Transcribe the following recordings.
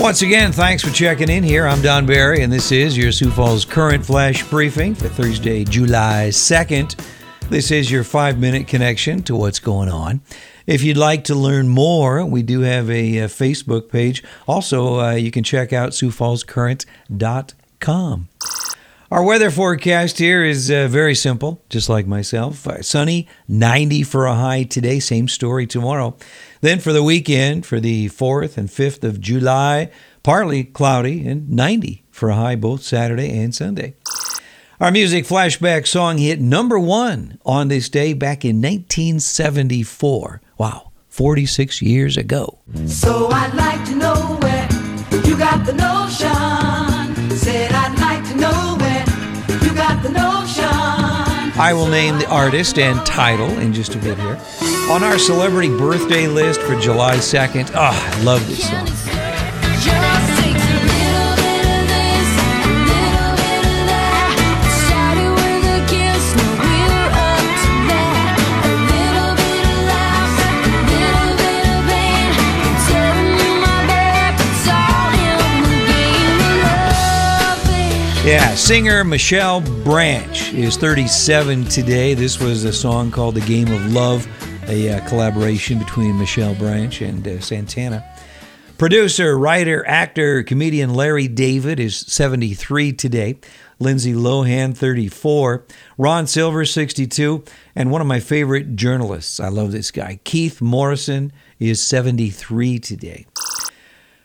Once again, thanks for checking in here. I'm Don Barry, and this is your Sioux Falls Current Flash Briefing for Thursday, July 2nd. This is your five minute connection to what's going on. If you'd like to learn more, we do have a, a Facebook page. Also, uh, you can check out SiouxFallsCurrent.com. Our weather forecast here is uh, very simple, just like myself. Uh, sunny, 90 for a high today, same story tomorrow. Then for the weekend, for the 4th and 5th of July, partly cloudy and 90 for a high both Saturday and Sunday. Our music flashback song hit number one on this day back in 1974. Wow, 46 years ago. So I'd like to know where you got the notion. Said I will name the artist and title in just a bit here. On our celebrity birthday list for July 2nd, ah, oh, I love this song. Yeah, singer Michelle Branch is 37 today. This was a song called The Game of Love, a uh, collaboration between Michelle Branch and uh, Santana. Producer, writer, actor, comedian Larry David is 73 today. Lindsay Lohan, 34. Ron Silver, 62. And one of my favorite journalists, I love this guy, Keith Morrison, is 73 today.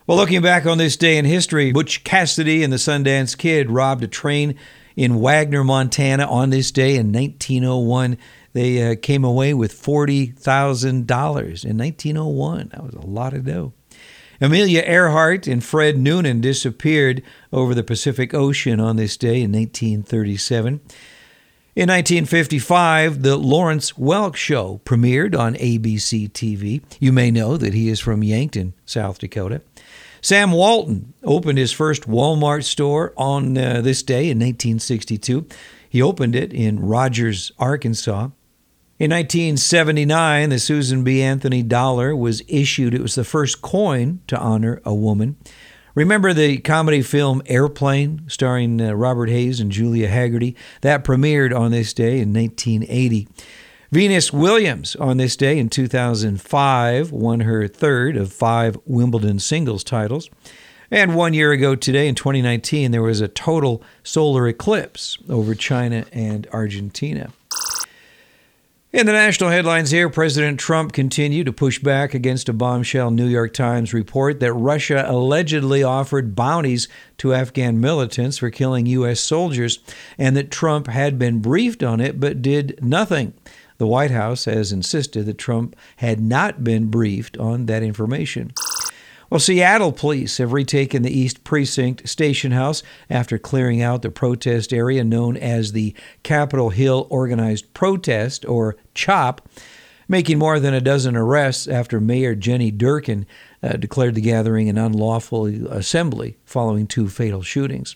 Well, looking back on this day in history, Butch Cassidy and the Sundance Kid robbed a train in Wagner, Montana on this day in 1901. They uh, came away with $40,000 in 1901. That was a lot of dough. Amelia Earhart and Fred Noonan disappeared over the Pacific Ocean on this day in 1937. In 1955, the Lawrence Welk Show premiered on ABC TV. You may know that he is from Yankton, South Dakota. Sam Walton opened his first Walmart store on uh, this day in 1962. He opened it in Rogers, Arkansas. In 1979, the Susan B. Anthony dollar was issued. It was the first coin to honor a woman. Remember the comedy film Airplane, starring uh, Robert Hays and Julia Hagerty? That premiered on this day in 1980. Venus Williams, on this day in 2005, won her third of five Wimbledon singles titles. And one year ago today, in 2019, there was a total solar eclipse over China and Argentina. In the national headlines here, President Trump continued to push back against a bombshell New York Times report that Russia allegedly offered bounties to Afghan militants for killing U.S. soldiers, and that Trump had been briefed on it but did nothing. The White House has insisted that Trump had not been briefed on that information. Well, Seattle police have retaken the East Precinct Station House after clearing out the protest area known as the Capitol Hill Organized Protest, or CHOP, making more than a dozen arrests after Mayor Jenny Durkan uh, declared the gathering an unlawful assembly following two fatal shootings.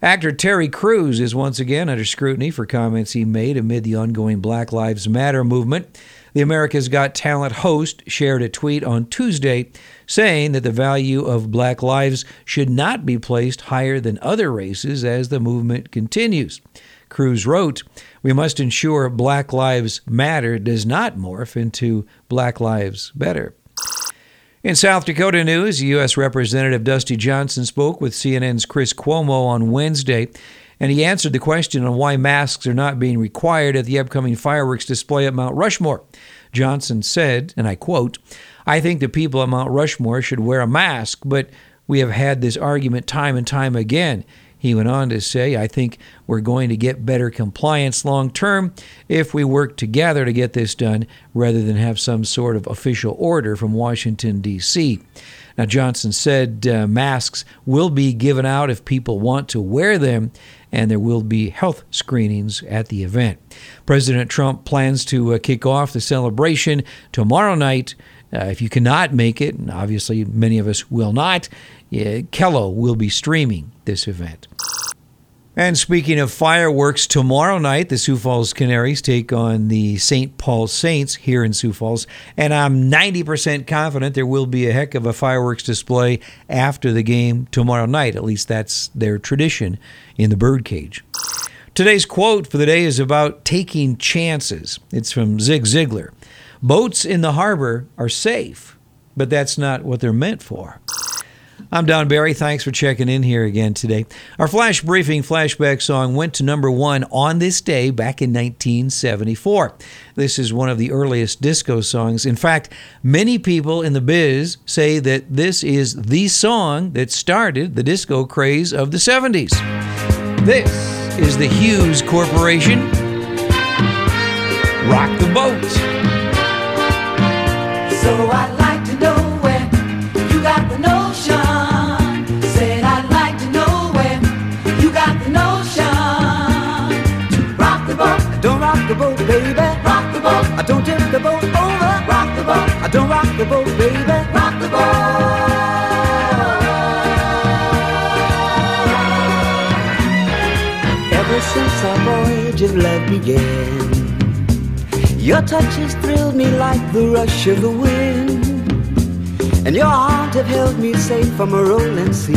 Actor Terry Crews is once again under scrutiny for comments he made amid the ongoing Black Lives Matter movement. The America's Got Talent host shared a tweet on Tuesday saying that the value of black lives should not be placed higher than other races as the movement continues. Crews wrote, We must ensure Black Lives Matter does not morph into Black Lives Better. In South Dakota news, U.S. Representative Dusty Johnson spoke with CNN's Chris Cuomo on Wednesday, and he answered the question on why masks are not being required at the upcoming fireworks display at Mount Rushmore. Johnson said, and I quote, I think the people at Mount Rushmore should wear a mask, but we have had this argument time and time again. He went on to say, I think we're going to get better compliance long term if we work together to get this done rather than have some sort of official order from Washington, D.C. Now, Johnson said uh, masks will be given out if people want to wear them, and there will be health screenings at the event. President Trump plans to uh, kick off the celebration tomorrow night. Uh, if you cannot make it, and obviously many of us will not, uh, KELO will be streaming this event. And speaking of fireworks, tomorrow night the Sioux Falls Canaries take on the St. Paul Saints here in Sioux Falls, and I'm 90% confident there will be a heck of a fireworks display after the game tomorrow night. At least that's their tradition in the birdcage. Today's quote for the day is about taking chances. It's from Zig Ziglar. Boats in the harbor are safe, but that's not what they're meant for. I'm Don Barry. Thanks for checking in here again today. Our flash briefing flashback song went to number one on this day back in 1974. This is one of the earliest disco songs. In fact, many people in the biz say that this is the song that started the disco craze of the 70s. This is the Hues Corporation. Rock the boat. So I'd like the boat, baby. rock the boat. Ever since our voyage of love began, your touch has thrilled me like the rush of the wind, and your arms have held me safe from a rolling sea.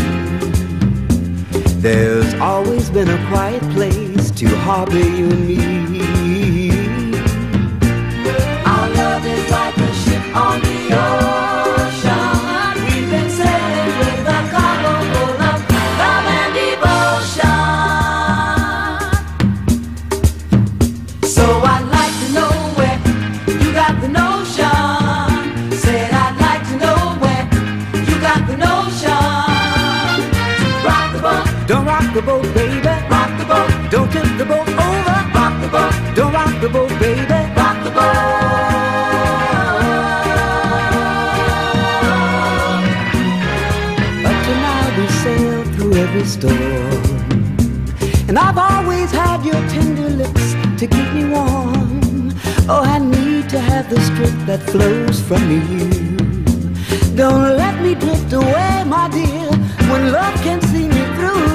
There's always been a quiet place to harbor you and me. Don't rock the boat, baby. rock the boat, Don't tip the boat over. rock the boat, Don't rock the boat, baby. rock the boat. Up to now we sailed through every storm. And I've always had your tender lips to keep me warm. Oh, I need to have the strength that flows from you. Don't let me drift away, my dear, when love can see me through.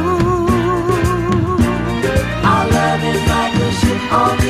Our love is like a ship on